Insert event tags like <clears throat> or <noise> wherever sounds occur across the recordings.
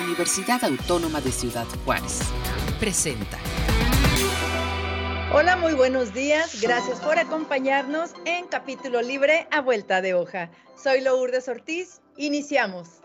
Universidad Autónoma de Ciudad Juárez. Presenta. Hola, muy buenos días. Gracias por acompañarnos en Capítulo Libre a Vuelta de Hoja. Soy Lourdes Ortiz. Iniciamos.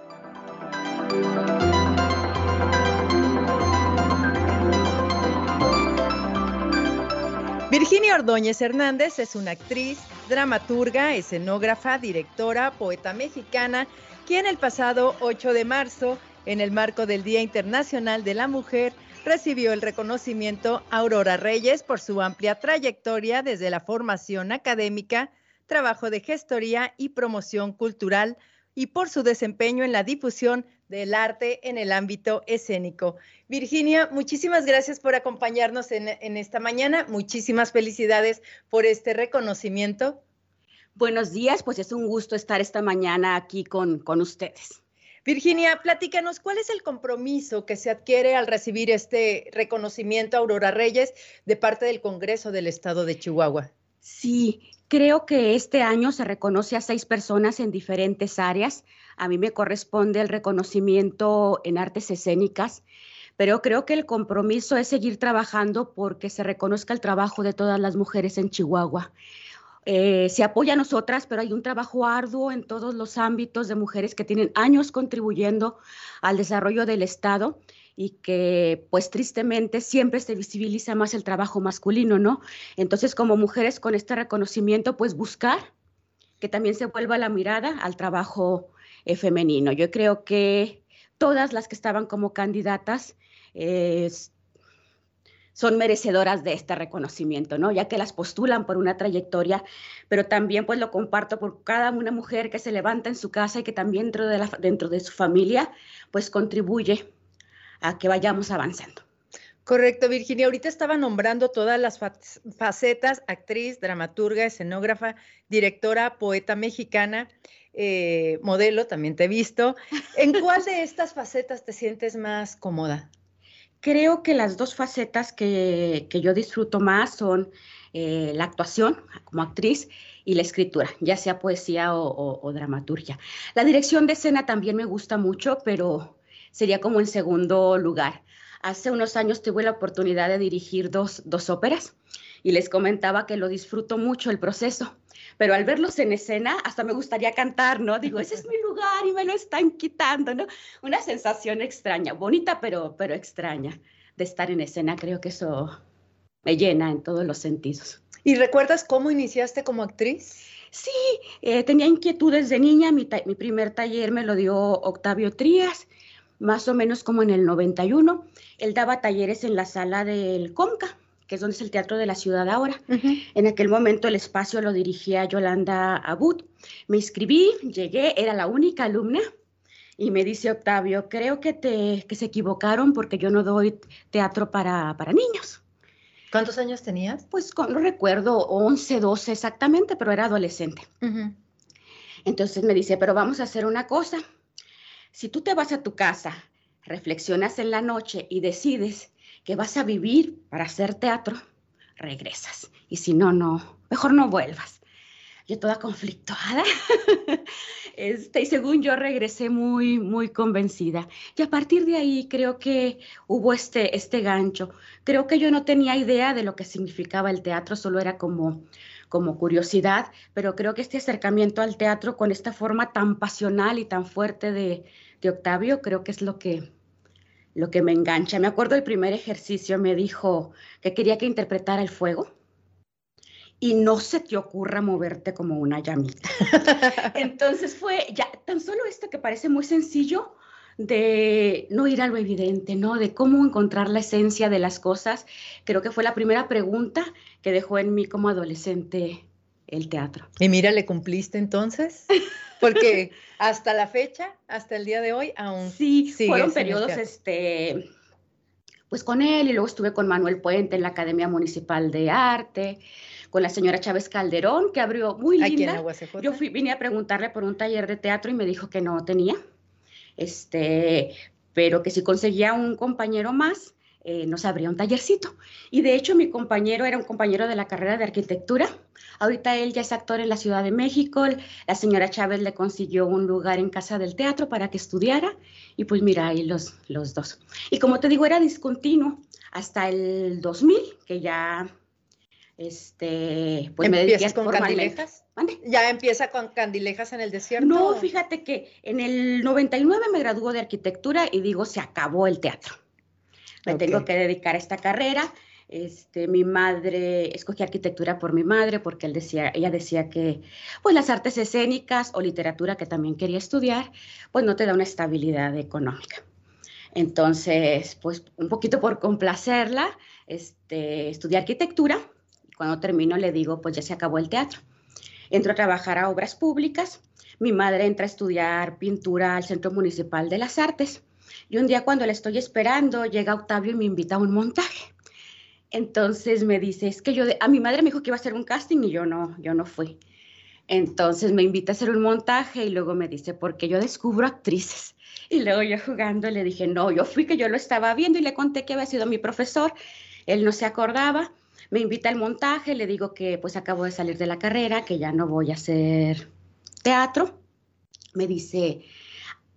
Virginia Ordóñez Hernández es una actriz, dramaturga, escenógrafa, directora, poeta mexicana, quien el pasado 8 de marzo, en el marco del Día Internacional de la Mujer, recibió el reconocimiento Aurora Reyes por su amplia trayectoria desde la formación académica, trabajo de gestoría y promoción cultural y por su desempeño en la difusión del arte en el ámbito escénico. Virginia, muchísimas gracias por acompañarnos en, esta mañana. Muchísimas felicidades por este reconocimiento. Buenos días, pues es un gusto estar esta mañana aquí con, con ustedes. Virginia, platícanos, ¿cuál es el compromiso que se adquiere al recibir este reconocimiento a Aurora Reyes de parte del Congreso del Estado de Chihuahua? Sí, creo que este año se reconoce a seis personas en diferentes áreas. A mí me corresponde el reconocimiento en artes escénicas, pero creo que el compromiso es seguir trabajando porque se reconozca el trabajo de todas las mujeres en Chihuahua. Eh, se apoya a nosotras, pero hay un trabajo arduo en todos los ámbitos de mujeres que tienen años contribuyendo al desarrollo del Estado y que pues tristemente siempre se visibiliza más el trabajo masculino, ¿no? Entonces como mujeres con este reconocimiento pues buscar que también se vuelva la mirada al trabajo eh, femenino. Yo creo que todas las que estaban como candidatas eh, son merecedoras de este reconocimiento, ¿no? Ya que las postulan por una trayectoria, pero también pues lo comparto por cada una mujer que se levanta en su casa y que también dentro de, la, dentro de su familia pues contribuye a que vayamos avanzando. Correcto, Virginia. Ahorita estaba nombrando todas las facetas, actriz, dramaturga, escenógrafa, directora, poeta mexicana, eh, modelo, también te he visto. ¿En cuál de estas facetas te sientes más cómoda? Creo que las dos facetas que, yo disfruto más son eh, la actuación como actriz y la escritura, ya sea poesía o dramaturgia. La dirección de escena también me gusta mucho, pero sería como en segundo lugar. Hace unos años tuve la oportunidad de dirigir dos, dos óperas y les comentaba que lo disfruto mucho el proceso, pero al verlos en escena hasta me gustaría cantar, ¿no? Digo, ese es mi lugar y me lo están quitando, ¿no? Una sensación extraña, bonita pero, pero extraña de estar en escena, creo que eso me llena en todos los sentidos. ¿Y recuerdas cómo iniciaste como actriz? Sí, eh, tenía inquietudes de niña, mi, mi primer taller me lo dio Octavio Trías más o menos como en el 91. Él daba talleres en la sala del Comca, que es donde es el Teatro de la Ciudad ahora. En aquel momento el espacio lo dirigía Yolanda Abud. Me inscribí, llegué, era la única alumna. Y me dice Octavio, creo que, te, que se equivocaron porque yo no doy teatro para, para niños. ¿Cuántos años tenías? Pues no recuerdo, 11, 12 exactamente, pero era adolescente. Entonces me dice, pero vamos a hacer una cosa si tú te vas a tu casa, reflexionas en la noche y decides que vas a vivir para hacer teatro, regresas. Y si no, no, mejor no vuelvas. Yo toda conflictuada. <laughs> Este, y según yo regresé muy, muy convencida. Y a partir de ahí creo que hubo este, este gancho. Creo que yo no tenía idea de lo que significaba el teatro, solo era como, como curiosidad, pero creo que este acercamiento al teatro con esta forma tan pasional y tan fuerte de, Octavio, creo que es lo que, lo que me engancha. Me acuerdo el primer ejercicio, me dijo que quería que interpretara el fuego y no se te ocurra moverte como una llamita. <laughs> Entonces fue ya tan solo esto que parece muy sencillo de no ir a lo evidente, ¿no? De cómo encontrar la esencia de las cosas. Creo que fue la primera pregunta que dejó en mí como adolescente el teatro. Y mira, ¿le cumpliste entonces? <laughs> Porque <laughs> hasta la fecha, hasta el día de hoy, aún sí fueron periodos, este, pues con él y luego estuve con Manuel Puente en la Academia Municipal de Arte, con la señora Chávez Calderón que abrió muy linda. Yo fui, vine a preguntarle por un taller de teatro y me dijo que no tenía, este, pero que si conseguía un compañero más, eh, nos abría un tallercito. Y de hecho mi compañero era un compañero de la carrera de arquitectura. Ahorita él ya es actor en la Ciudad de México. La señora Chávez le consiguió un lugar en Casa del Teatro para que estudiara. Y pues mira, ahí los, los dos. Y como te digo, era discontinuo hasta el 2000, que ya este, pues me dediqué con candilejas. ¿Ya empieza con candilejas en el desierto? No, fíjate que en el 99 me graduó de arquitectura y digo, se acabó el teatro me tengo que dedicar a esta carrera. Este, mi madre, escogí arquitectura por mi madre porque él decía, ella decía que pues las artes escénicas o literatura que también quería estudiar, pues no te da una estabilidad económica. Entonces, pues un poquito por complacerla, este, estudié arquitectura. Cuando termino le digo, pues ya se acabó el teatro. Entro a trabajar a obras públicas. Mi madre entra a estudiar pintura al Centro Municipal de las Artes. Y un día cuando le estoy esperando, llega Octavio y me invita a un montaje. Entonces me dice, es que yo, a mi madre me dijo que iba a hacer un casting y yo no, yo no fui. Entonces me invita a hacer un montaje y luego me dice, porque yo descubro actrices. Y luego yo jugando le dije, no, yo fui que yo lo estaba viendo y le conté que había sido mi profesor. Él no se acordaba. Me invita al montaje, le digo que pues acabo de salir de la carrera, que ya no voy a hacer teatro. Me dice,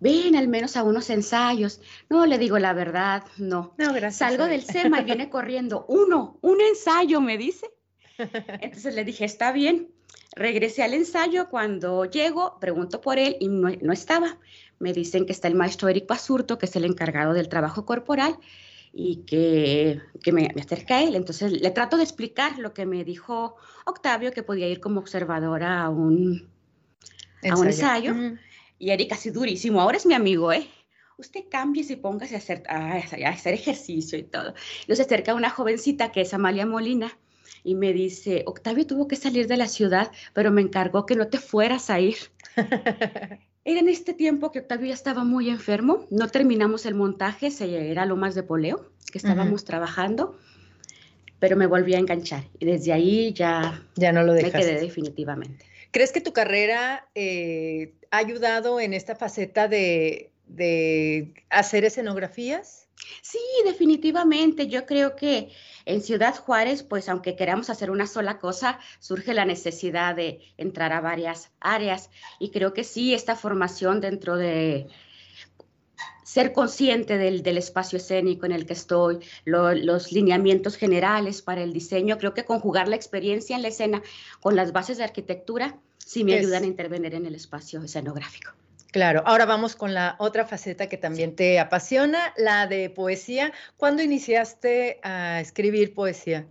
ven al menos a unos ensayos. No, le digo la verdad, no. No, gracias. Salgo del SEMA y viene <laughs> corriendo, uno, un ensayo, me dice. Entonces le dije, está bien. Regresé al ensayo, cuando llego, pregunto por él y no, estaba. Me dicen que está el maestro Eric Basurto, que es el encargado del trabajo corporal, y que, me, acerca a él. Entonces le trato de explicar lo que me dijo Octavio, que podía ir como observadora a un ensayo. A un ensayo. Y Erika, así durísimo, ahora es mi amigo, ¿eh? Usted cambie y póngase a hacer, a, hacer ejercicio y todo. Se acerca una jovencita que es Amalia Molina y me dice, Octavio tuvo que salir de la ciudad, pero me encargó que no te fueras a ir. <laughs> Era en este tiempo que Octavio ya estaba muy enfermo, no terminamos el montaje, se, era lo más de poleo que estábamos trabajando, pero me volví a enganchar y desde ahí ya, ya no lo dejaste. me quedé definitivamente. ¿Crees que tu carrera eh, ha ayudado en esta faceta de, hacer escenografías? Sí, definitivamente. Yo creo que en Ciudad Juárez, pues aunque queramos hacer una sola cosa, surge la necesidad de entrar a varias áreas. Y creo que sí, esta formación dentro de ser consciente del, espacio escénico en el que estoy, los lineamientos generales para el diseño, creo que conjugar la experiencia en la escena con las bases de arquitectura sí me ayudan a intervenir en el espacio escenográfico. Claro, ahora vamos con la otra faceta que también te apasiona, la de poesía. ¿Cuándo iniciaste a escribir poesía?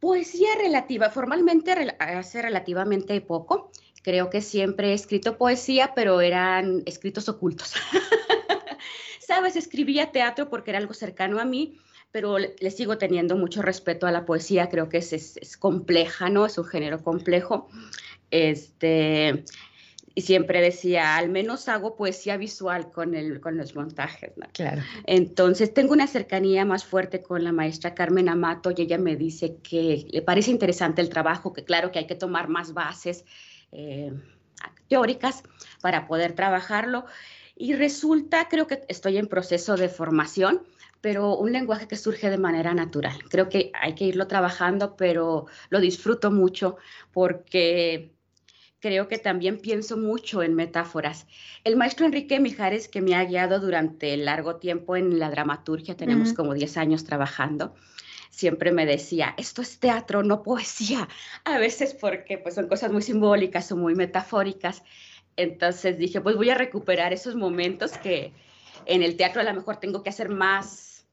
Poesía relativa, formalmente hace relativamente poco. Creo que siempre he escrito poesía, pero eran escritos ocultos. <laughs> Sabes, escribía teatro porque era algo cercano a mí, pero le, sigo teniendo mucho respeto a la poesía. Creo que es, es compleja, ¿no? Es un género complejo. Este, y siempre decía, al menos hago poesía visual con, el, con los montajes. Claro. Entonces, tengo una cercanía más fuerte con la maestra Carmen Amato y ella me dice que le parece interesante el trabajo, que claro que hay que tomar más bases eh, teóricas para poder trabajarlo. Y resulta, creo que estoy en proceso de formación, pero un lenguaje que surge de manera natural. Creo que hay que irlo trabajando, pero lo disfruto mucho porque creo que también pienso mucho en metáforas. El maestro Enrique Mijares, que me ha guiado durante largo tiempo en la dramaturgia, tenemos como 10 años trabajando, siempre me decía, esto es teatro, no poesía. A veces porque pues, son cosas muy simbólicas o muy metafóricas. Entonces dije, pues voy a recuperar esos momentos que en el teatro a lo mejor tengo que hacer más,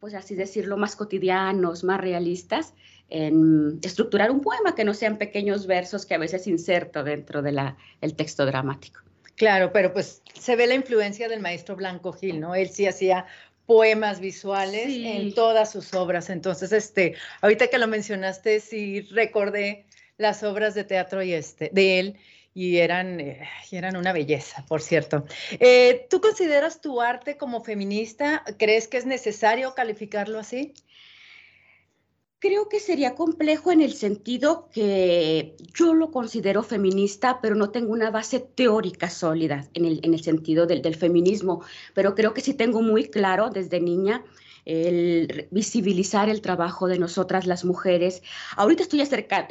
pues así decirlo, más cotidianos, más realistas en estructurar un poema, que no sean pequeños versos que a veces inserto dentro del texto dramático. Claro, pero pues se ve la influencia del maestro Blanco Gil, ¿no? Él sí hacía poemas visuales en todas sus obras. Entonces, este, ahorita que lo mencionaste, sí recordé las obras de teatro y este, de él y eran, eh, eran una belleza, por cierto. Eh, ¿Tú consideras tu arte como feminista? ¿Crees que es necesario calificarlo así? Creo que sería complejo en el sentido que yo lo considero feminista, pero no tengo una base teórica sólida en el, en el sentido del, del, feminismo, pero creo que sí tengo muy claro desde niña el visibilizar el trabajo de nosotras las mujeres. Ahorita estoy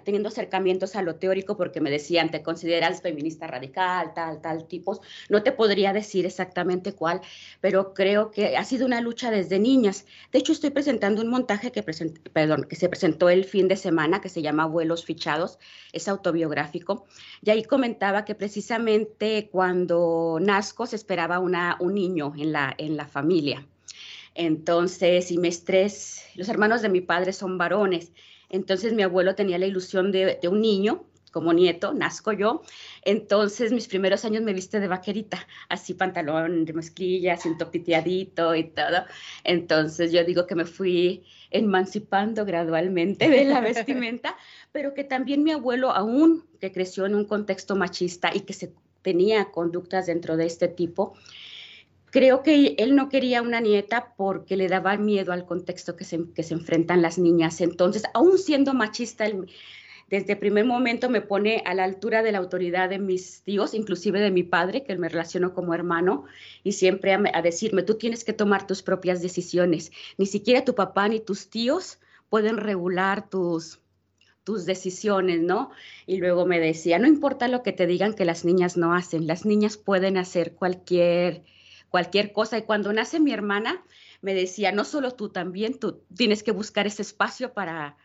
teniendo acercamientos a lo teórico porque me decían, te consideras feminista radical, tal, tal tipos. No te podría decir exactamente cuál, pero creo que ha sido una lucha desde niñas. De hecho, estoy presentando un montaje que, se presentó el fin de semana que se llama Vuelos Fichados, es autobiográfico. Y ahí comentaba que precisamente cuando nazco se esperaba un niño en la familia entonces, y me tres, los hermanos de mi padre son varones. Entonces mi abuelo tenía la ilusión de, un niño como nieto, nazco yo. Entonces, mis primeros años me viste de vaquerita, así pantalón de mezclilla, cinto piteadito y todo. Entonces, yo digo que me fui emancipando gradualmente de la vestimenta, <laughs> pero que también mi abuelo, aún que creció en un contexto machista y que se tenía conductas dentro de este tipo, Creo que él no quería una nieta porque le daba miedo al contexto que se, que se enfrentan las niñas. Entonces, aún siendo machista, desde el primer momento me pone a la altura de la autoridad de mis tíos, inclusive de mi padre, que me relacionó como hermano, y siempre a, a decirme, tú tienes que tomar tus propias decisiones. Ni siquiera tu papá ni tus tíos pueden regular tus, tus decisiones, ¿no? Y luego me decía, no importa lo que te digan que las niñas no hacen, las niñas pueden hacer cualquier cualquier cosa. Y cuando nace mi hermana, me decía, no solo tú también, tú tienes que buscar ese espacio para,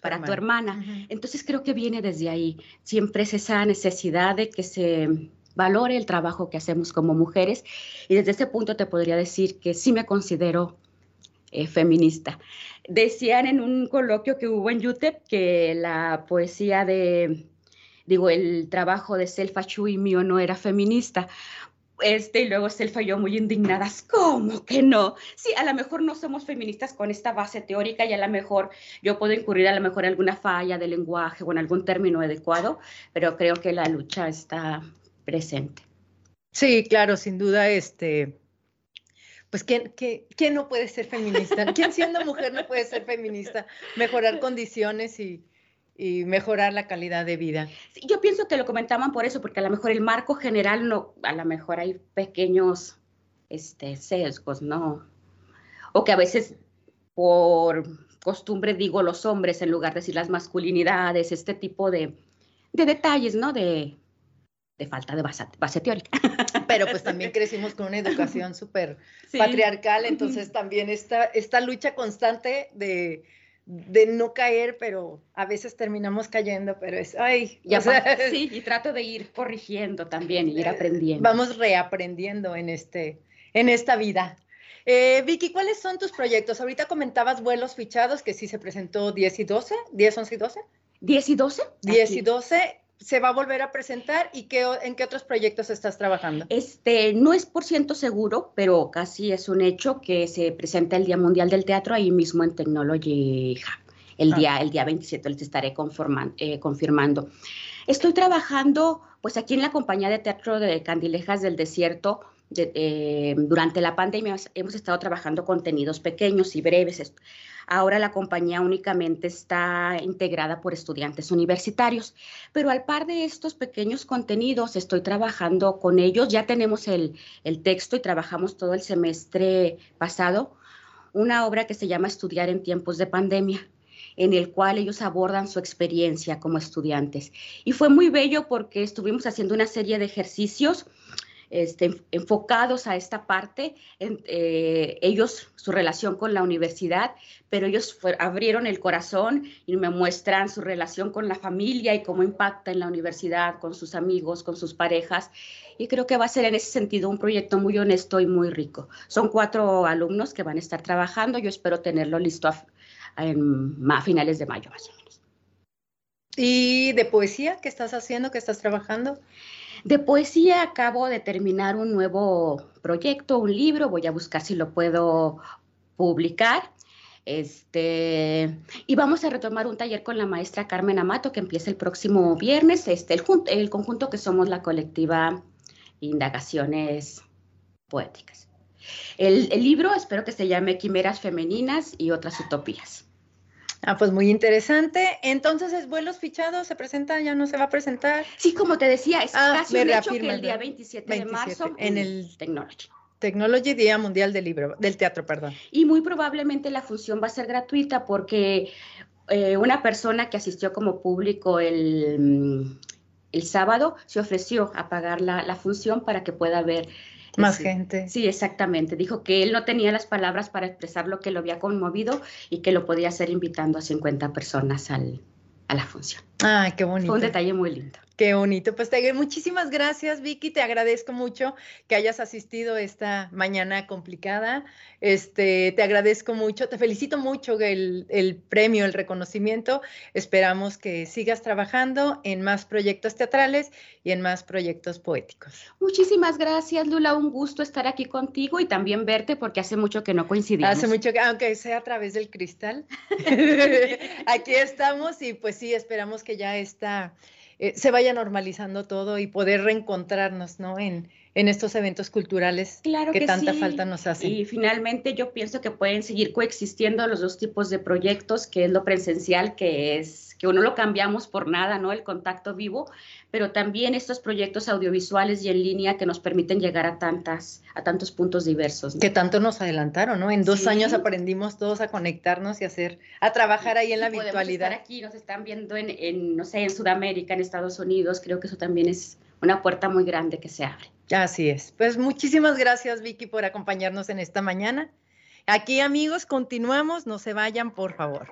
para tu hermana. Entonces creo que viene desde ahí. Siempre es esa necesidad de que se valore el trabajo que hacemos como mujeres. Y desde ese punto te podría decir que sí me considero eh, feminista. Decían en un coloquio que hubo en UTEP que la poesía de, digo, el trabajo de Selfa Chui mío no era feminista, este, y luego Selfa y muy indignadas, ¿cómo que no? Sí, a lo mejor no somos feministas con esta base teórica y a lo mejor yo puedo incurrir a lo mejor en alguna falla de lenguaje o en algún término adecuado, pero creo que la lucha está presente. Sí, claro, sin duda, este, pues ¿quién, quién no puede ser feminista? ¿Quién siendo mujer no puede ser feminista? Mejorar condiciones y, y mejorar la calidad de vida. yo pienso que lo comentaban por eso, porque a lo mejor el marco general no, a lo mejor hay pequeños este, sesgos, ¿no? O que a veces por costumbre digo los hombres en lugar de decir las masculinidades, este tipo de, detalles, ¿no? De, falta de base, teórica. <laughs> Pero pues también crecimos con una educación <laughs> súper patriarcal, entonces también esta, esta lucha constante de de no caer, pero a veces terminamos cayendo, pero es, ay, ya <laughs> sí, y trato de ir corrigiendo también y ir aprendiendo. Vamos reaprendiendo en, este, en esta vida. Eh, Vicky, ¿cuáles son tus proyectos? Ahorita comentabas vuelos fichados, que sí se presentó 10 y 12, 10, 11 y 12. 10 y 12. 10 y 12 se va a volver a presentar y qué, en qué otros proyectos estás trabajando? Este, no es por ciento seguro, pero casi es un hecho que se presenta el Día Mundial del Teatro ahí mismo en Technology Hub. El, ah. día, el día 27 les estaré eh, confirmando. Estoy trabajando pues aquí en la compañía de teatro de Candilejas del Desierto. Eh, durante la pandemia hemos estado trabajando contenidos pequeños y breves. Ahora la compañía únicamente está integrada por estudiantes universitarios, pero al par de estos pequeños contenidos estoy trabajando con ellos. Ya tenemos el, texto y trabajamos todo el semestre pasado una obra que se llama Estudiar en tiempos de pandemia en el cual ellos abordan su experiencia como estudiantes. Y fue muy bello porque estuvimos haciendo una serie de ejercicios este, enfocados a esta parte, eh, ellos, su relación con la universidad, pero ellos abrieron el corazón y me muestran su relación con la familia y cómo impacta en la universidad, con sus amigos, con sus parejas. Y creo que va a ser en ese sentido un proyecto muy honesto y muy rico. Son cuatro alumnos que van a estar trabajando. Yo espero tenerlo listo a, a finales de mayo más o menos. ¿Y de poesía qué estás haciendo, qué estás trabajando? De poesía acabo de terminar un nuevo proyecto, un libro, voy a buscar si lo puedo publicar. Este, y vamos a retomar un taller con la maestra Carmen Amato que empieza el próximo viernes, este, el, el conjunto que somos la colectiva Indagaciones Poéticas. El, el libro espero que se llame Quimeras Femeninas y otras Utopías. Ah, pues muy interesante. Entonces, ¿es vuelos fichados? ¿Se presenta? ¿Ya no se va a presentar? Sí, como te decía, es ah, casi un hecho que el día 27, de marzo en el Technology. Technology Día Mundial del Libro, del Teatro, perdón. Y muy probablemente la función va a ser gratuita porque eh, una persona que asistió como público el, el sábado se ofreció a pagar la, la función para que pueda ver más gente. Sí, exactamente. Dijo que él no tenía las palabras para expresar lo que lo había conmovido y que lo podía hacer invitando a 50 personas al, a la función. Ay, qué bonito. Fue un detalle muy lindo. Qué bonito. Pues te, muchísimas gracias, Vicky. Te agradezco mucho que hayas asistido esta mañana complicada. Este, te agradezco mucho, te felicito mucho el, el premio, el reconocimiento. Esperamos que sigas trabajando en más proyectos teatrales y en más proyectos poéticos. Muchísimas gracias, Lula. Un gusto estar aquí contigo y también verte porque hace mucho que no coincidimos. Hace mucho que, aunque sea a través del cristal. <laughs> <laughs> aquí estamos y pues sí, esperamos que ya está eh, se vaya normalizando todo y poder reencontrarnos, ¿no? En, en estos eventos culturales que, tanta falta nos hacen. Y finalmente yo pienso que pueden seguir coexistiendo los dos tipos de proyectos, que es lo presencial, que es que uno lo cambiamos por nada, ¿no? El contacto vivo, pero también estos proyectos audiovisuales y en línea que nos permiten llegar a tantas, a tantos puntos diversos. Que tanto nos adelantaron, ¿no? En dos años aprendimos todos a conectarnos y hacer, a trabajar ahí en la virtualidad. Estar aquí, nos están viendo en, en, no sé, en Sudamérica, en Estados Unidos, creo que eso también es una puerta muy grande que se abre. Así es. Pues muchísimas gracias, Vicky, por acompañarnos en esta mañana. Aquí, amigos, continuamos. No se vayan, por favor.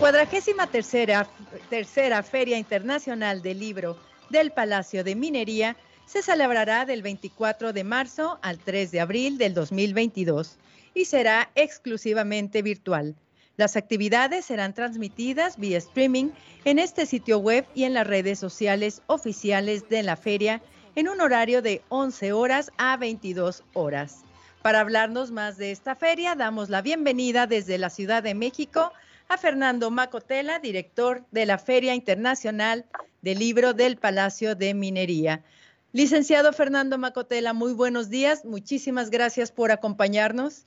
Cuadragésima tercera, tercera Feria Internacional del Libro del Palacio de Minería se celebrará del 24 de marzo al 3 de abril del 2022 y será exclusivamente virtual. Las actividades serán transmitidas vía streaming en este sitio web y en las redes sociales oficiales de la feria en un horario de 11 horas a 22 horas. Para hablarnos más de esta feria, damos la bienvenida desde la Ciudad de México a Fernando Macotela, director de la Feria Internacional del Libro del Palacio de Minería. Licenciado Fernando Macotela, muy buenos días. Muchísimas gracias por acompañarnos.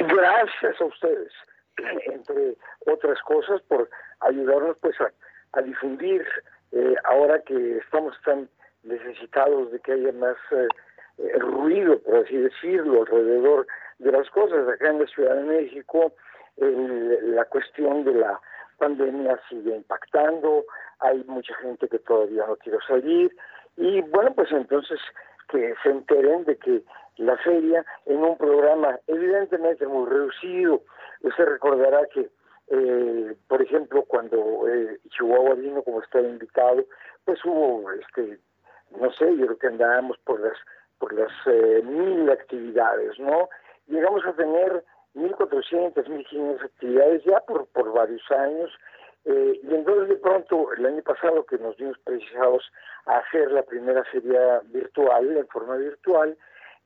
Gracias a ustedes, <clears throat> entre otras cosas, por ayudarnos pues a, difundir eh, ahora que estamos tan necesitados de que haya más eh, eh, ruido, por así decirlo, alrededor de las cosas. Acá en la Ciudad de México la cuestión de la pandemia sigue impactando, hay mucha gente que todavía no quiere salir y bueno, pues entonces que se enteren de que la feria en un programa evidentemente muy reducido, usted recordará que eh, por ejemplo cuando eh, Chihuahua vino como estaba invitado, pues hubo este no sé, yo creo que andábamos por las por las eh, mil actividades, ¿no? Llegamos a tener 1.400, 1.500 actividades ya por, por varios años. Eh, y entonces de pronto, el año pasado que nos vimos precisados a hacer la primera feria virtual, en forma virtual,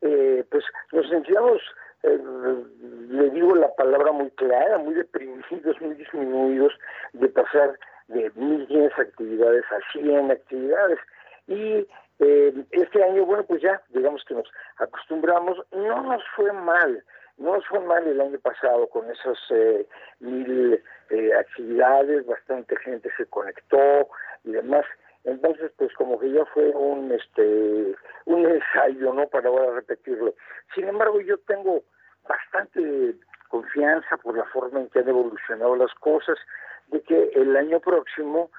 eh, pues nos sentíamos, eh, le digo la palabra muy clara, muy deprimidos, muy disminuidos de pasar de 1.500 actividades a 100 actividades. Y este año, bueno, pues ya, digamos que nos acostumbramos, no nos fue mal nos fue mal el año pasado con esas eh, mil eh, actividades, bastante gente se conectó y demás. Entonces, pues como que ya fue un este un ensayo, ¿no? Para ahora repetirlo. Sin embargo, yo tengo bastante confianza por la forma en que han evolucionado las cosas, de que el año próximo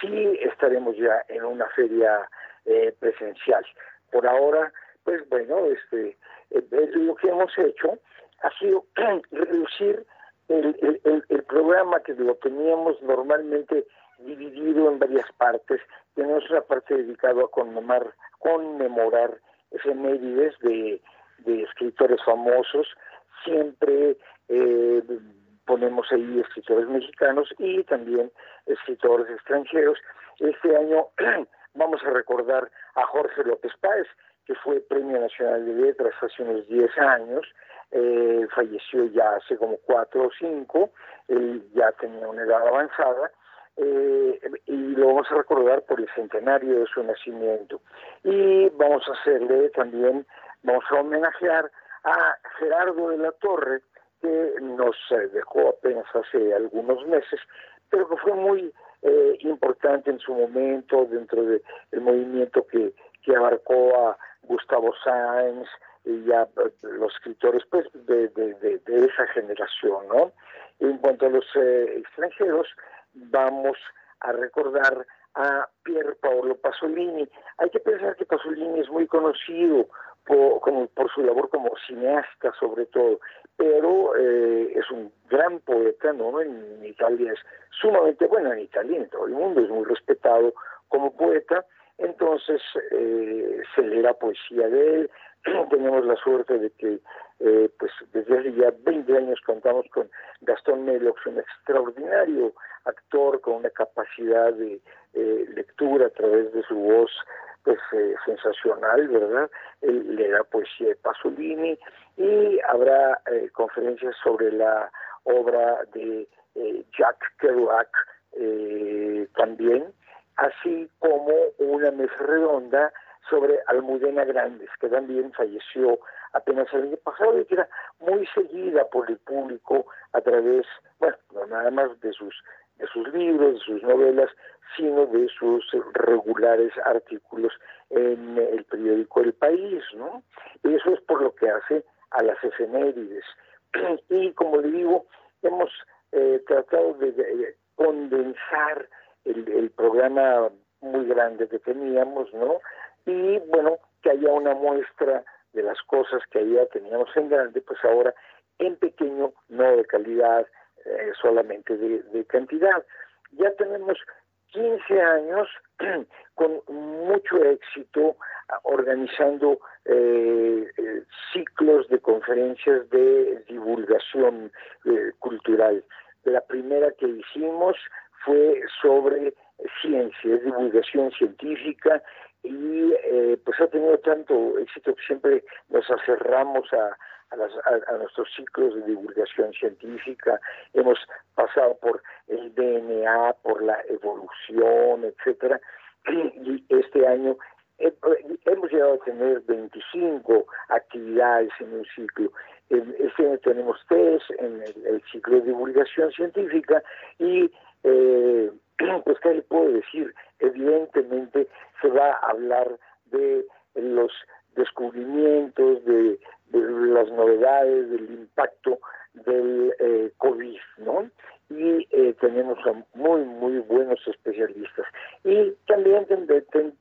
sí estaremos ya en una feria eh, presencial. Por ahora, pues bueno, este, eh, lo que hemos hecho ha sido <clears throat> reducir el, programa que lo teníamos normalmente dividido en varias partes. Tenemos una parte dedicada a conmemorar, conmemorar efemérides de, de escritores famosos. Siempre eh, ponemos ahí escritores mexicanos y también escritores extranjeros. Este año <clears throat> vamos a recordar a Jorge López Páez, que fue Premio Nacional de Letras hace unos 10 años, eh, falleció ya hace como 4 o 5, él ya tenía una edad avanzada, eh, y lo vamos a recordar por el centenario de su nacimiento. Y vamos a hacerle también, vamos a homenajear a Gerardo de la Torre, que nos eh, dejó apenas hace algunos meses, pero que fue muy eh, importante en su momento dentro del movimiento que, que abarcó a Gustavo Sáenz y ya eh, los escritores pues de, de, de, esa generación, ¿no? En cuanto a los extranjeros, vamos a recordar a Pier Paolo Pasolini. Hay que pensar que Pasolini es muy conocido por, como, por su labor como cineasta sobre todo, pero eh, es un gran poeta, ¿no? En Italia es sumamente bueno, en Italia, en todo el mundo es muy respetado como poeta, entonces eh, se lee la poesía de él, <clears throat> tenemos la suerte de que eh, pues desde hace ya 20 años contamos con Gastón Melox, un extraordinario actor con una capacidad de lectura a través de su voz pues eh, sensacional, ¿verdad? Él le da poesía de Pasolini y habrá eh, conferencias sobre la obra de eh, Jack Kerouac también, así como una mesa redonda sobre Almudena Grandes, que también falleció apenas el año pasado y que era muy seguida por el público a través, bueno, no nada más de sus de sus libros, de sus novelas, sino de sus regulares artículos en el periódico El País, ¿no? Eso es por lo que hace a las efemérides. <clears throat> Y como le digo, hemos eh, tratado de, condensar el, el, programa muy grande que teníamos, ¿no? Y bueno, que haya una muestra de las cosas que allá teníamos en grande, pues ahora en pequeño, no de calidad, eh, solamente de, cantidad. Ya tenemos 15 años <clears throat> con mucho éxito organizando eh, eh, ciclos de conferencias de divulgación cultural. La primera que hicimos fue sobre ciencia, divulgación científica y pues ha tenido tanto éxito que siempre nos aferramos a, nuestros ciclos de divulgación científica, hemos pasado por el DNA, por la evolución, etcétera, y este año hemos llegado a tener 25 actividades en un ciclo. Este año tenemos tres en el, ciclo de divulgación científica y eh, <clears throat> pues qué le puedo decir, evidentemente se va a hablar de los descubrimientos, de, las novedades, del impacto del eh, COVID, ¿no? Y eh, tenemos a muy, muy buenos especialistas. Y también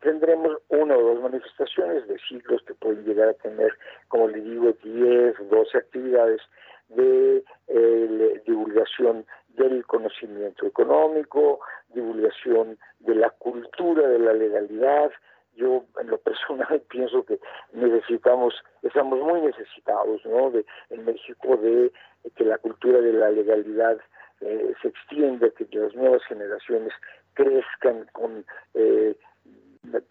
tendremos una o dos manifestaciones de ciclos que pueden llegar a tener, como le digo, 10, 12 actividades de eh, divulgación del conocimiento económico, divulgación de la cultura de la legalidad, yo en lo personal <laughs> pienso que necesitamos, estamos muy necesitados, ¿no? De, en México de que la cultura de la legalidad eh, se extienda, que las nuevas generaciones crezcan con eh,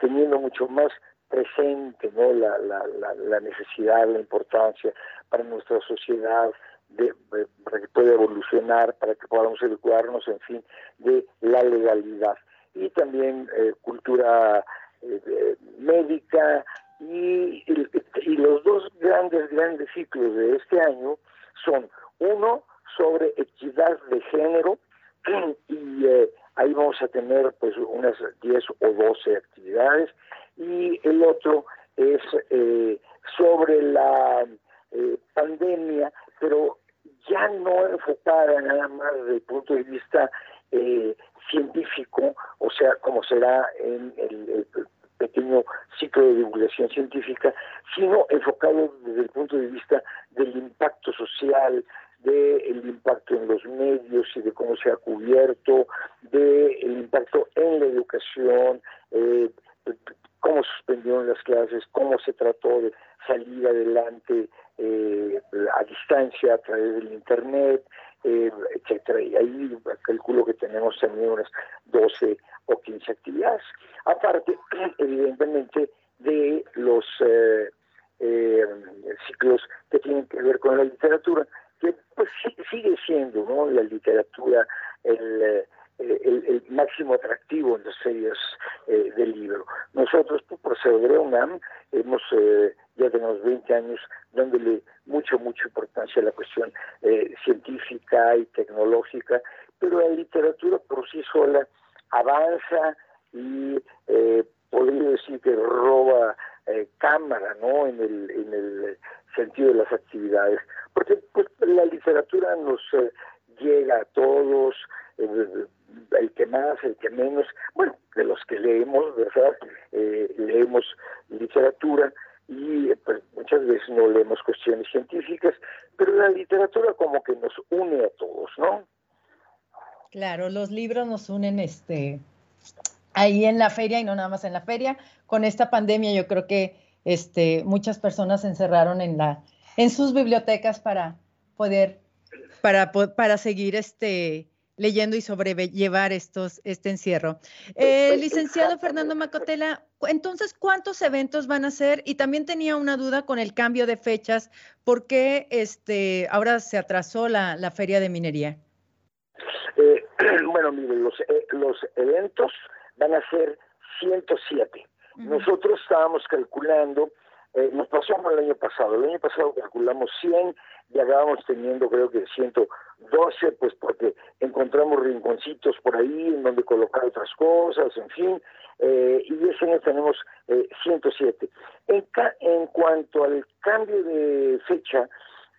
teniendo mucho más presente, ¿no? La, la, la, necesidad, la importancia para nuestra sociedad de, para que pueda evolucionar, para que podamos educarnos, en fin, de la legalidad. Y también eh, cultura eh, médica Y, los dos grandes, grandes ciclos de este año son uno sobre equidad de género <clears throat> y eh, ahí vamos a tener pues unas 10 o 12 actividades y el otro es eh, sobre la pandemia, pero ya no enfocada nada más desde el punto de vista científico, o sea, como será en el, pequeño ciclo de divulgación científica, sino enfocado desde el punto de vista del impacto social, del impacto en los medios y de cómo se ha cubierto, del impacto en la educación, eh, cómo suspendieron las clases, cómo se trató de salir adelante eh, a distancia a través del Internet, eh, etcétera. Y ahí calculo que tenemos también unas 12 o 15 actividades. Aparte, <clears throat> evidentemente, de los eh, eh, ciclos que tienen que ver con la literatura, que pues sigue siendo ¿no? la literatura el, el, máximo atractivo en las series del libro. Nosotros, por ser de UNAM, hemos, ya tenemos 20 años dándole mucho, mucha importancia a la cuestión científica y tecnológica, pero la literatura por sí sola avanza y eh, podría decir que roba eh, cámara, ¿no? En el, en el sentido de las actividades, porque pues, la literatura nos eh, llega a todos, el que más, el que menos, bueno, de los que leemos, ¿verdad? leemos literatura y pues, muchas veces no leemos cuestiones científicas, pero la literatura como que nos une a todos, ¿no? Claro, los libros nos unen este ahí en la feria y no nada más en la feria. Con esta pandemia yo creo que este, muchas personas se encerraron en, la, en sus bibliotecas para poder, para, para seguir este, leyendo y sobrellevar estos, este encierro. Eh, licenciado Fernando Macotela, entonces, ¿cuántos eventos van a ser? Y también tenía una duda con el cambio de fechas, ¿por qué este, ahora se atrasó la, la feria de minería? Eh, <clears throat> bueno, miren, los, eh, los eventos van a ser 107. Nosotros estábamos calculando, eh, nos pasó el año pasado, el año pasado calculamos 100 y acabamos teniendo creo que 112, pues porque encontramos rinconcitos por ahí en donde colocar otras cosas, en fin, eh, y ese año tenemos 107. En, en cuanto al cambio de fecha,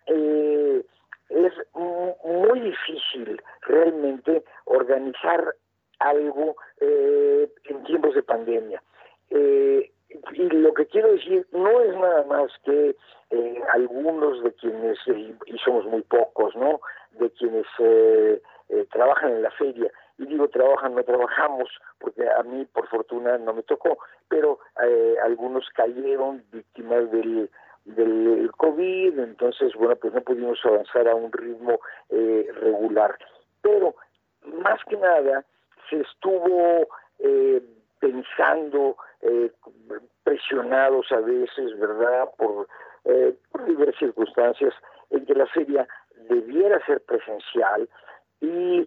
eh, es muy difícil realmente organizar algo eh, en tiempos de pandemia. Eh, y lo que quiero decir no es nada más que eh, algunos de quienes, y somos muy pocos, ¿no? De quienes trabajan en la feria, y digo trabajan, no trabajamos, porque a mí por fortuna no me tocó, pero algunos cayeron víctimas del del COVID, entonces, bueno, pues no pudimos avanzar a un ritmo eh, regular. Pero, más que nada, se estuvo eh, pensando, eh, presionados a veces, ¿verdad?, por, por diversas circunstancias, en que la feria debiera ser presencial y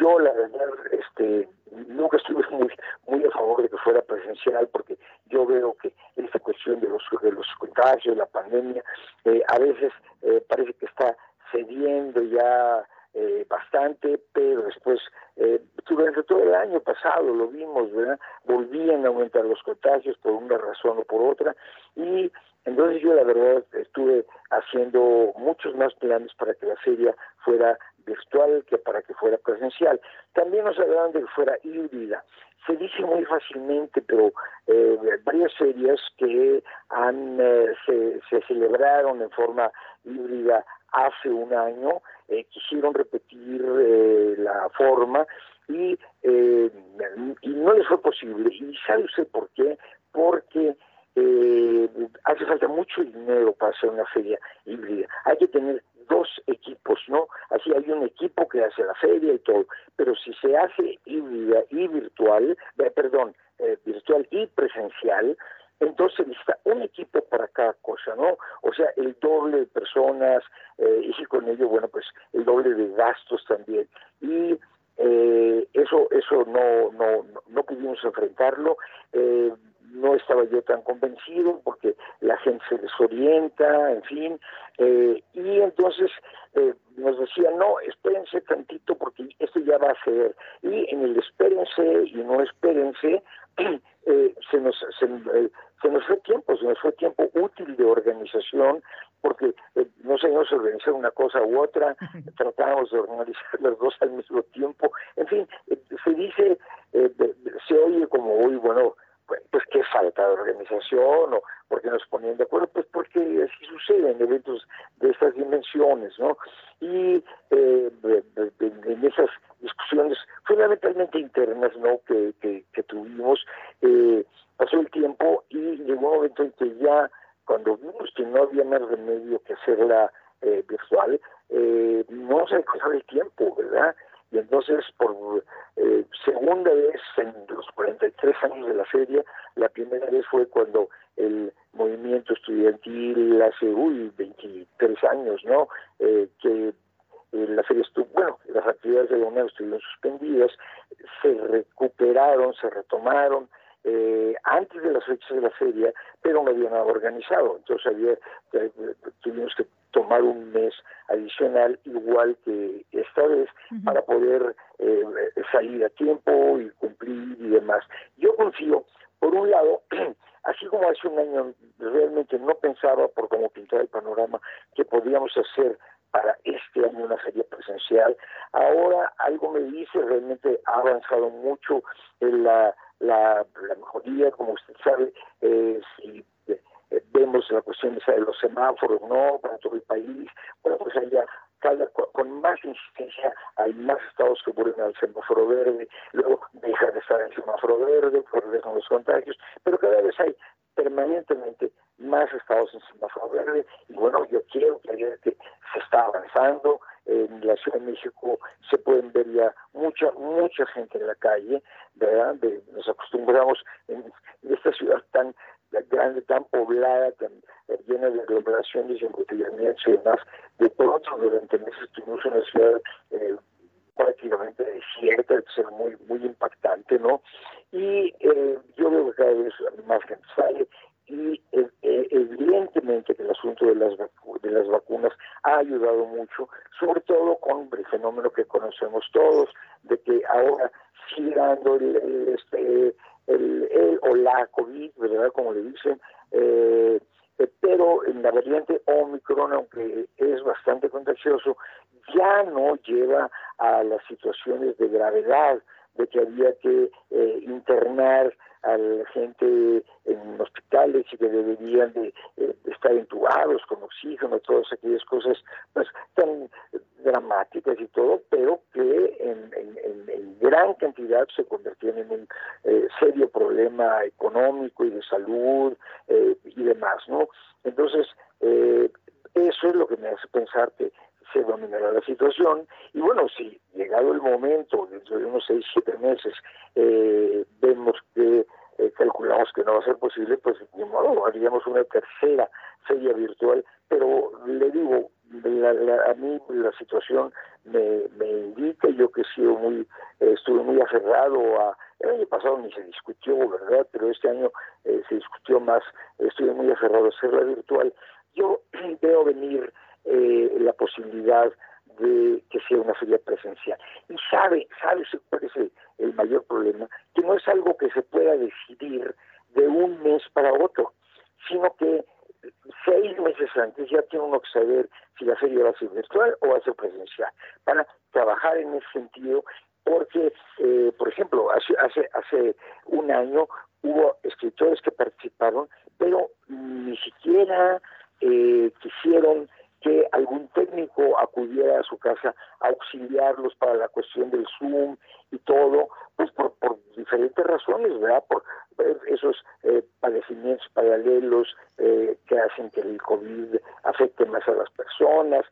yo, la verdad, este, nunca estuve <laughs> muy, muy a favor de que fuera presencial porque yo veo que esta cuestión de los, de los contagios, la pandemia, eh, a veces eh, parece que está cediendo ya eh, bastante, pero después, durante todo el año pasado lo vimos, ¿verdad? Volvían a aumentar los contagios por una razón o por otra, y entonces yo la verdad estuve haciendo muchos más planes para que la feria fuera virtual que para que fuera presencial. También nos hablaban de que fuera híbrida. Se dice muy fácilmente, pero eh, varias ferias que han, eh, se, se, celebraron en forma híbrida hace un año eh, quisieron repetir la forma y, y no les fue posible. ¿Y sabe usted por qué? Porque hace falta mucho dinero para hacer una feria híbrida. Hay que tener dos equipos, ¿no? Así hay un equipo que hace la feria y todo, pero si se hace híbrida y virtual, eh, perdón, eh, virtual y presencial, entonces necesita un equipo para cada cosa, ¿no? O sea, el doble de personas eh, y con ello, bueno, pues el doble de gastos también. Y eso eso no no no pudimos enfrentarlo. no estaba yo tan convencido porque la gente se desorienta, en fin, eh, y entonces eh, nos decía, no, espérense tantito porque esto ya va a ser, y en el espérense y no espérense, <clears throat> eh, se nos se, nos fue tiempo, se nos fue tiempo útil de organización, porque no sé, no se organizar una cosa u otra, tratábamos de organizar <laughs> las dos al mismo tiempo, en fin, se dice, se oye como, uy, bueno, falta de organización o porque nos ponían de acuerdo, pues porque así sucede en eventos de estas dimensiones, ¿no? Y eh, en esas discusiones fundamentalmente internas, ¿no? Que, que, tuvimos, eh, pasó el tiempo y llegó un momento en que ya cuando vimos que no había más remedio que hacerla eh, virtual, eh, no se alcanzaba el tiempo, ¿verdad? Y entonces por eh, segunda vez en los 43 años de la feria, la primera vez fue cuando el movimiento estudiantil hace, uy, 23 años, ¿no? Eh, que eh, la feria estuvo, bueno, las actividades de la UNED estuvieron suspendidas, se recuperaron, se retomaron, eh, antes de las fechas de la feria, pero no había nada organizado. Entonces había, tuvimos que tomar un mes adicional igual que esta vez para poder eh, salir a tiempo y cumplir y demás. Yo confío, por un lado, <clears throat> así como hace un año realmente no pensaba por cómo pintar el panorama que podíamos hacer para este año una feria presencial, ahora algo me dice, realmente ha avanzado mucho en la, la, mejoría, como usted sabe, eh, si eh, vemos la cuestión de los semáforos, ¿no? Para todo el país, bueno, pues allá cada, con más insistencia hay más estados que vuelven al semáforo verde, luego dejan de estar el semáforo verde, regresan los contagios, pero cada vez hay permanentemente más estados en semáforo verde y bueno, yo quiero que se está avanzando, en la Ciudad de México se pueden ver ya mucha, mucha gente en la calle, ¿verdad? nos acostumbramos en esta ciudad tan grande, tan poblada, tan eh, llena de aglomeraciones y embotellamientos y demás. De pronto, durante meses tuvimos una ciudad eh, prácticamente desierta, es muy, muy impactante, ¿no? Y eh, yo veo que cada vez más gente sale y evidentemente que el asunto de las, de las vacunas ha ayudado mucho, sobre todo con el fenómeno que conocemos todos, de que ahora sigue el, este, el, o la COVID, ¿verdad? Como le dicen, eh, pero en la variante Omicron, aunque es bastante contagioso, ya no lleva a las situaciones de gravedad de que había que eh, internar a la gente en hospitales y que deberían de, eh, estar entubados con oxígeno, todas aquellas cosas pues tan dramáticas y todo, pero que en, gran cantidad se convertían en un eh, serio problema económico y de salud y demás, ¿no? Entonces, eso es lo que me hace pensar que se dominará la situación y bueno, si llegado el momento, dentro de unos seis, siete meses, eh, vemos que eh, calculamos que no va a ser posible, pues de modo haríamos una tercera feria virtual, pero le digo, a mí la situación me, me indica, yo que he sido muy, eh, estuve muy aferrado a, el año pasado ni se discutió, ¿verdad? Pero este año se discutió más, estuve muy aferrado a hacerla virtual. Yo <clears throat> veo venir eh, la posibilidad de que sea una feria presencial. Y sabe, sabe cuál es el, mayor problema, que no es algo que se pueda decidir de un mes para otro, sino que seis meses antes ya tiene uno que saber si la feria va a ser virtual o va a ser presencial, para trabajar en ese sentido, porque, eh, por ejemplo, hace, hace, hace un año hubo escritores que participaron, pero ni siquiera eh, quisieron que algún técnico acudiera a su casa a auxiliarlos para la cuestión del Zoom y todo, pues por, diferentes razones, ¿verdad? Por esos eh, padecimientos paralelos eh, que hacen que el COVID afecte más a las personas,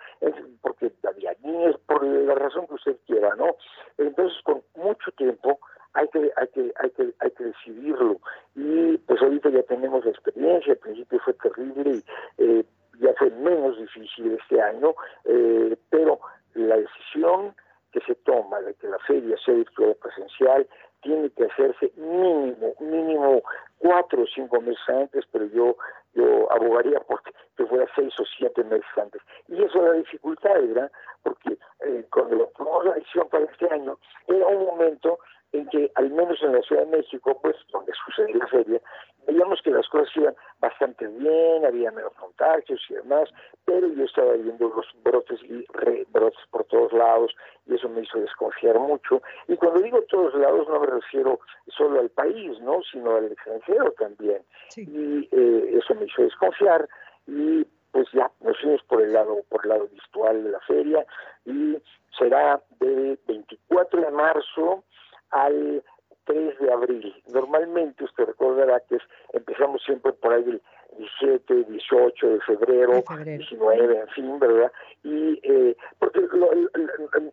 porque había niños, por la razón que usted quiera, ¿no? Entonces, con mucho tiempo hay que, hay que, hay que, hay que decidirlo. Y pues ahorita ya tenemos la experiencia, al principio fue terrible y eh, ya fue menos difícil este año, eh, pero la decisión que se toma de que la feria sea virtual presencial tiene que hacerse mínimo, mínimo cuatro o cinco meses antes, pero yo yo abogaría porque que fuera seis o siete meses antes. Y eso da dificultades, ¿verdad? Porque eh, cuando tomamos la decisión para este año, era un momento en que, al menos en la Ciudad de México, pues donde sucede la feria, veíamos que las cosas iban bastante bien, había menos contagios y demás, pero yo estaba viendo los brotes y rebrotes por todos lados y eso me hizo desconfiar mucho. Y cuando digo todos lados no me refiero solo al país, ¿no? sino al extranjero también. Y eh, eso me hizo desconfiar y pues ya nos fuimos por el lado por el lado virtual de la feria y será del 24 de marzo al 3 de abril. Normalmente usted recordará que empezamos siempre por ahí el 17, 18 de febrero, 19, en fin, ¿verdad? Y eh, porque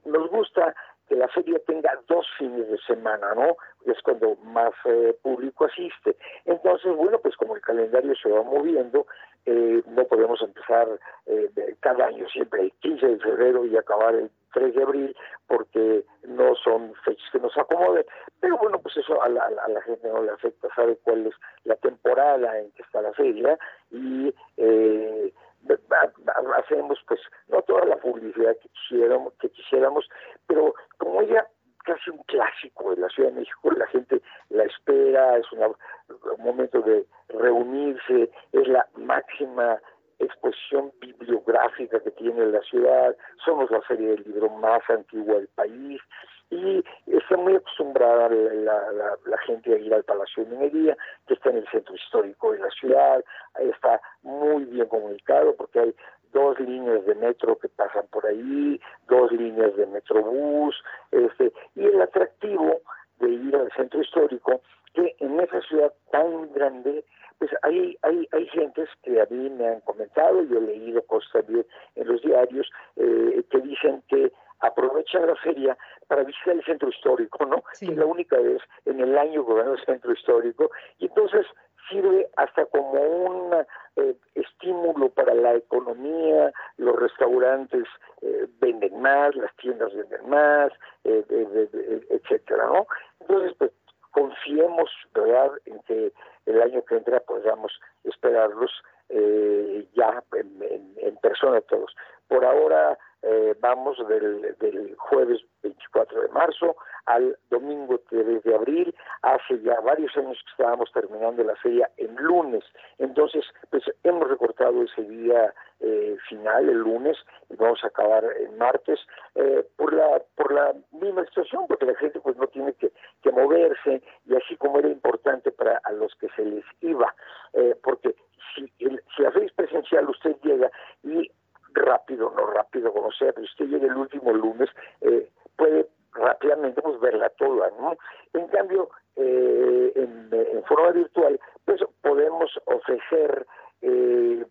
nos gusta que la feria tenga dos fines de semana, ¿no? Es cuando más eh, público asiste. Entonces, bueno, pues como el calendario se va moviendo, eh, no podemos empezar cada año siempre el 15 de febrero y acabar el 3 de abril, porque no son fechas que nos acomoden. Pero bueno, pues eso a la, a la gente no le afecta, sabe cuál es la temporada en que está la feria y eh, hacemos pues no toda la publicidad que quisiéramos, que quisiéramos, pero como ella casi un clásico de la Ciudad de México, la gente la espera, es un momento de reunirse, es la máxima exposición bibliográfica que tiene la ciudad, somos la serie del libro más antigua del país y está muy acostumbrada la, gente a ir al Palacio de Minería, que está en el centro histórico de la ciudad, está muy bien comunicado porque hay dos líneas de metro que pasan por ahí, dos líneas de metrobús, este, y el atractivo de ir al centro histórico, que en esa ciudad tan grande pues hay, hay, hay gentes que a mí me han comentado, yo he leído cosas también en los diarios, eh, que dicen que aprovechan la feria para visitar el centro histórico, ¿no? Que es la única vez en el año que van al centro histórico, y entonces sirve hasta como un eh, estímulo para la economía, los restaurantes eh, venden más, las tiendas venden más, etcétera, ¿no? Entonces, pues confiemos, ¿verdad?, en que el año que entra podamos esperarlos eh, ya en, persona todos. Por ahora eh, vamos del, del, jueves 24 de marzo al domingo 3 de abril. Hace ya varios años que estábamos terminando la feria en lunes. Entonces, pues hemos recortado ese día eh, final, el lunes, y vamos a acabar en martes, eh, por la por la misma situación, porque la gente pues no tiene que, que moverse, y así como era importante para a los que se les iba, eh, porque si, el, si la feria es presencial, usted llega y rápido, no rápido como sea, pero usted llega el último lunes, eh, puede rápidamente pues, verla toda, ¿no? En cambio, eh, en, forma virtual, pues podemos ofrecer, eh,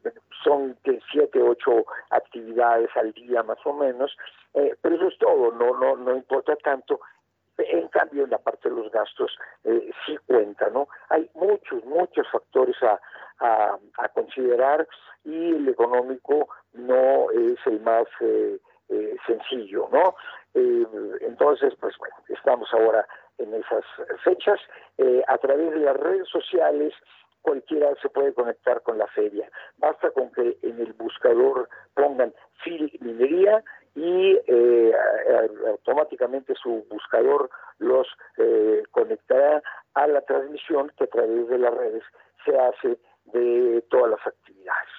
son que siete, ocho actividades al día más o menos, eh, pero eso es todo, no, no, no importa tanto. En cambio, en la parte de los gastos eh, sí cuenta, ¿no? Hay muchos, muchos factores a, a, considerar y el económico no es el más sencillo, ¿no? Eh, entonces, pues bueno, estamos ahora en esas fechas. a través de las redes sociales, cualquiera se puede conectar con la feria. Basta con que en el buscador pongan FIL Minería y automáticamente su buscador los conectará a la transmisión que a través de las redes se hace de todas las actividades.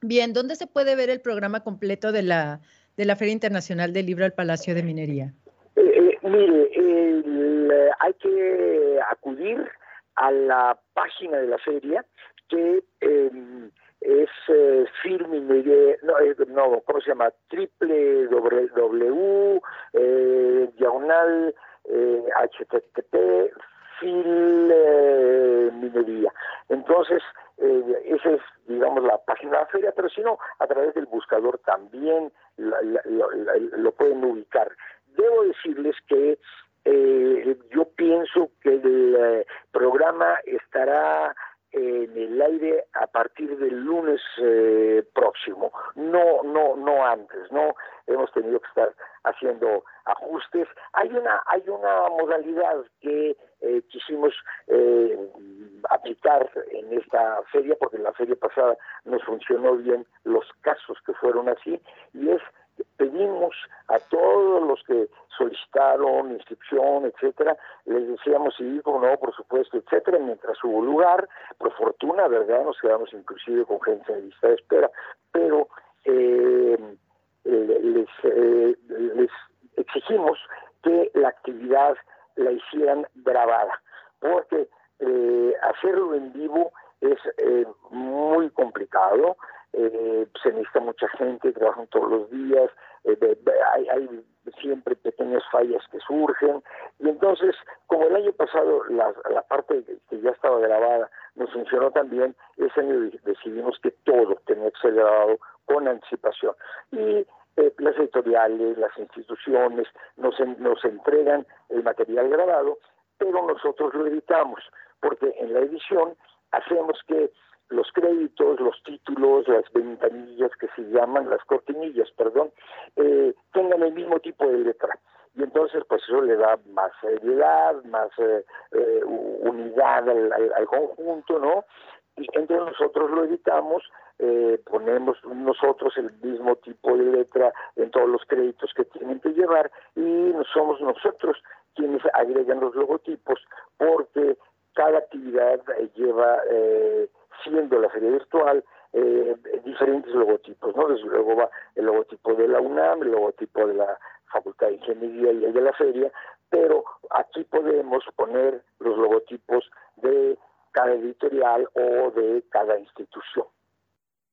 Bien, ¿dónde se puede ver el programa completo de la, de la Feria Internacional del Libro al Palacio de Minería? Eh, eh, mire, hay que acudir a la página de la feria que em, es eh, no, ¿cómo se llama? Triple W, diagonal, HTTP, Fil Minería. Entonces, eh, esa es, digamos, la página de la feria, pero si no, a través del buscador también lo pueden ubicar. Debo decirles que eh, yo pienso que el eh, programa estará en el aire a partir del lunes eh, próximo, no, no, no antes, no hemos tenido que estar haciendo ajustes. Hay una, hay una modalidad que eh, quisimos eh, aplicar en esta feria, porque en la feria pasada nos funcionó bien los casos que fueron así, y es pedimos a todos los que solicitaron inscripción, etcétera, les decíamos sí, como no, por supuesto, etcétera, mientras hubo lugar, por fortuna, ¿verdad? Nos quedamos inclusive con gente en lista de espera, pero eh, les, eh, les exigimos que la actividad la hicieran grabada, porque eh, hacerlo en vivo es eh, muy complicado, eh, se necesita mucha gente, trabajan todos los días, eh, hay, hay, siempre pequeñas fallas que surgen, y entonces, como el año pasado la, la parte que ya estaba grabada nos funcionó también, ese año decidimos que todo tenía que ser grabado con anticipación. Y eh, las editoriales, las instituciones nos, nos entregan el material grabado, pero nosotros lo editamos, porque en la edición hacemos que los créditos, los títulos, las ventanillas que se llaman, las cortinillas, perdón, eh, tengan el mismo tipo de letra. Y entonces, pues eso le da más seriedad, más eh, eh, unidad al, conjunto, ¿no? Y entonces nosotros lo editamos, eh, ponemos nosotros el mismo tipo de letra en todos los créditos que tienen que llevar y somos nosotros quienes agregan los logotipos porque cada actividad lleva eh, siendo la feria virtual, eh, diferentes logotipos, ¿no? Desde luego va el logotipo de la UNAM, el logotipo de la Facultad de Ingeniería y el de la feria, pero aquí podemos poner los logotipos de cada editorial o de cada institución.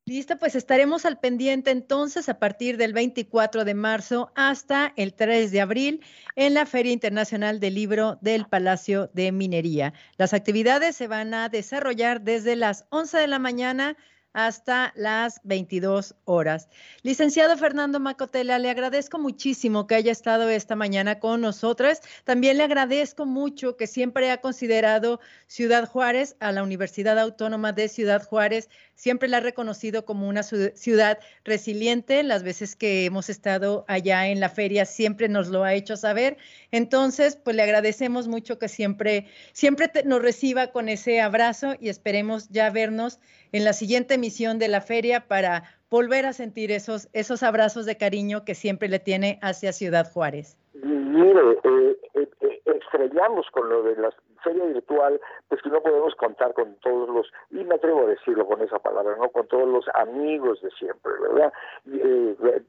Listo, pues estaremos al pendiente entonces a partir del 24 de marzo hasta el 3 de abril en la Feria Internacional del Libro del Palacio de Minería. Las actividades se van a desarrollar desde las 11 de la mañana hasta las 22 horas. Licenciado Fernando Macotela, le agradezco muchísimo que haya estado esta mañana con nosotras. También le agradezco mucho que siempre ha considerado Ciudad Juárez, a la Universidad Autónoma de Ciudad Juárez, siempre la ha reconocido como una ciudad resiliente. Las veces que hemos estado allá en la feria siempre nos lo ha hecho saber. Entonces, pues le agradecemos mucho que siempre, siempre nos reciba con ese abrazo y esperemos ya vernos en la siguiente emisión de la feria para volver a sentir esos, esos abrazos de cariño que siempre le tiene hacia Ciudad Juárez. Mire, eh, eh, eh, estrellamos con lo de la feria virtual, pues que no podemos contar con todos los, y me atrevo a decirlo con esa palabra, ¿no? Con todos los amigos de siempre, ¿verdad?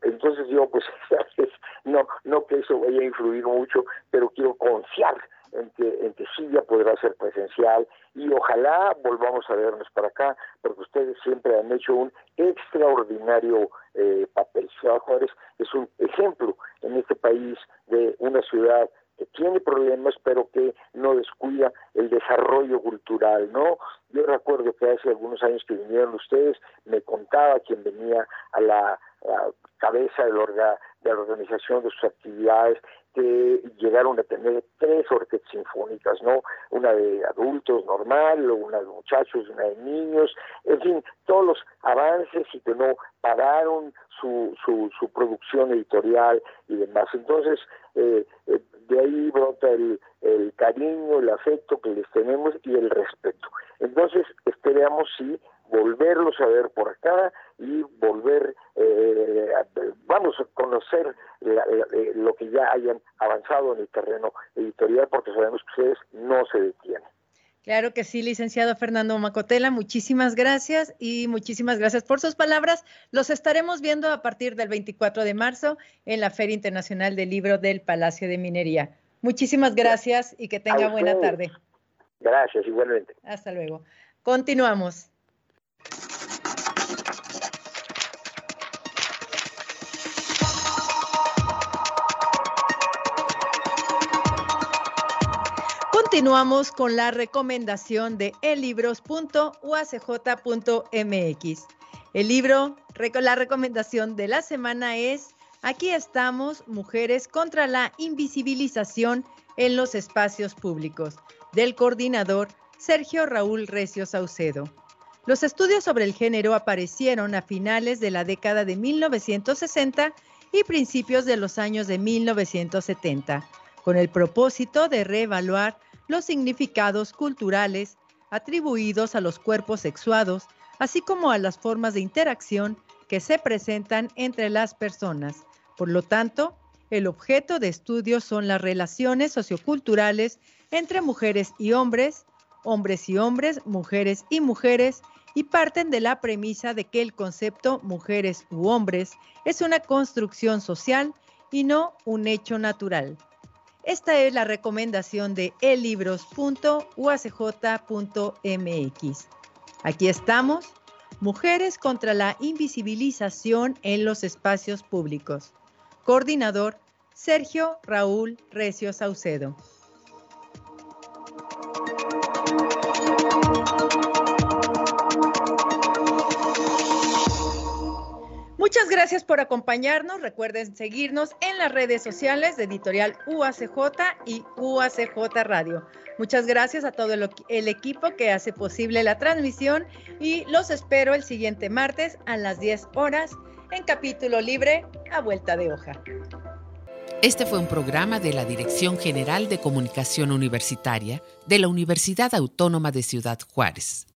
entonces yo, pues, <laughs> no, no que eso vaya a influir mucho, pero quiero confiar en que, en que sí ya podrá ser presencial y ojalá volvamos a vernos para acá, porque ustedes siempre han hecho un extraordinario eh, papel. Ciudad Juárez es un ejemplo en este país de una ciudad que tiene problemas, pero que no descuida el desarrollo cultural, ¿no? Yo recuerdo que hace algunos años que vinieron ustedes, me contaba quien venía a la, cabeza del orga, de la organización de sus actividades, que llegaron a tener tres orquestas sinfónicas, ¿no? Una de adultos normal, una de muchachos, una de niños, en fin, todos los avances y que no pararon su, su, su producción editorial y demás. Entonces, eh, eh, de ahí brota el, el cariño, el afecto que les tenemos y el respeto. Entonces, esperamos sí volverlos a ver por acá y volver, eh, vamos a conocer la, la, eh, lo que ya hayan avanzado en el terreno editorial, porque sabemos que ustedes no se detienen. Claro que sí, licenciado Fernando Macotela, muchísimas gracias y muchísimas gracias por sus palabras. Los estaremos viendo a partir del 24 de marzo en la Feria Internacional del Libro del Palacio de Minería. Muchísimas gracias y que tenga buena tarde. Gracias, igualmente. Hasta luego. Continuamos. Continuamos con la recomendación de elibros.uacj.mx. El libro, la recomendación de la semana es Aquí estamos, mujeres contra la invisibilización en los espacios públicos, del coordinador Sergio Raúl Recio Saucedo. Los estudios sobre el género aparecieron a finales de la década de 1960 y principios de los años de 1970, con el propósito de reevaluar los significados culturales atribuidos a los cuerpos sexuados, así como a las formas de interacción que se presentan entre las personas. Por lo tanto, el objeto de estudio son las relaciones socioculturales entre mujeres y hombres, hombres y hombres, mujeres y mujeres, y parten de la premisa de que el concepto mujeres u hombres es una construcción social y no un hecho natural. Esta es la recomendación de elibros.uacj.mx. Aquí estamos, Mujeres contra la Invisibilización en los Espacios Públicos. Coordinador Sergio Raúl Recio Saucedo. Muchas gracias por acompañarnos. Recuerden seguirnos en las redes sociales de Editorial UACJ y UACJ Radio. Muchas gracias a todo el, equipo que hace posible la transmisión y los espero el siguiente martes a las 10 horas en capítulo libre a vuelta de hoja. Este fue un programa de la Dirección General de Comunicación Universitaria de la Universidad Autónoma de Ciudad Juárez.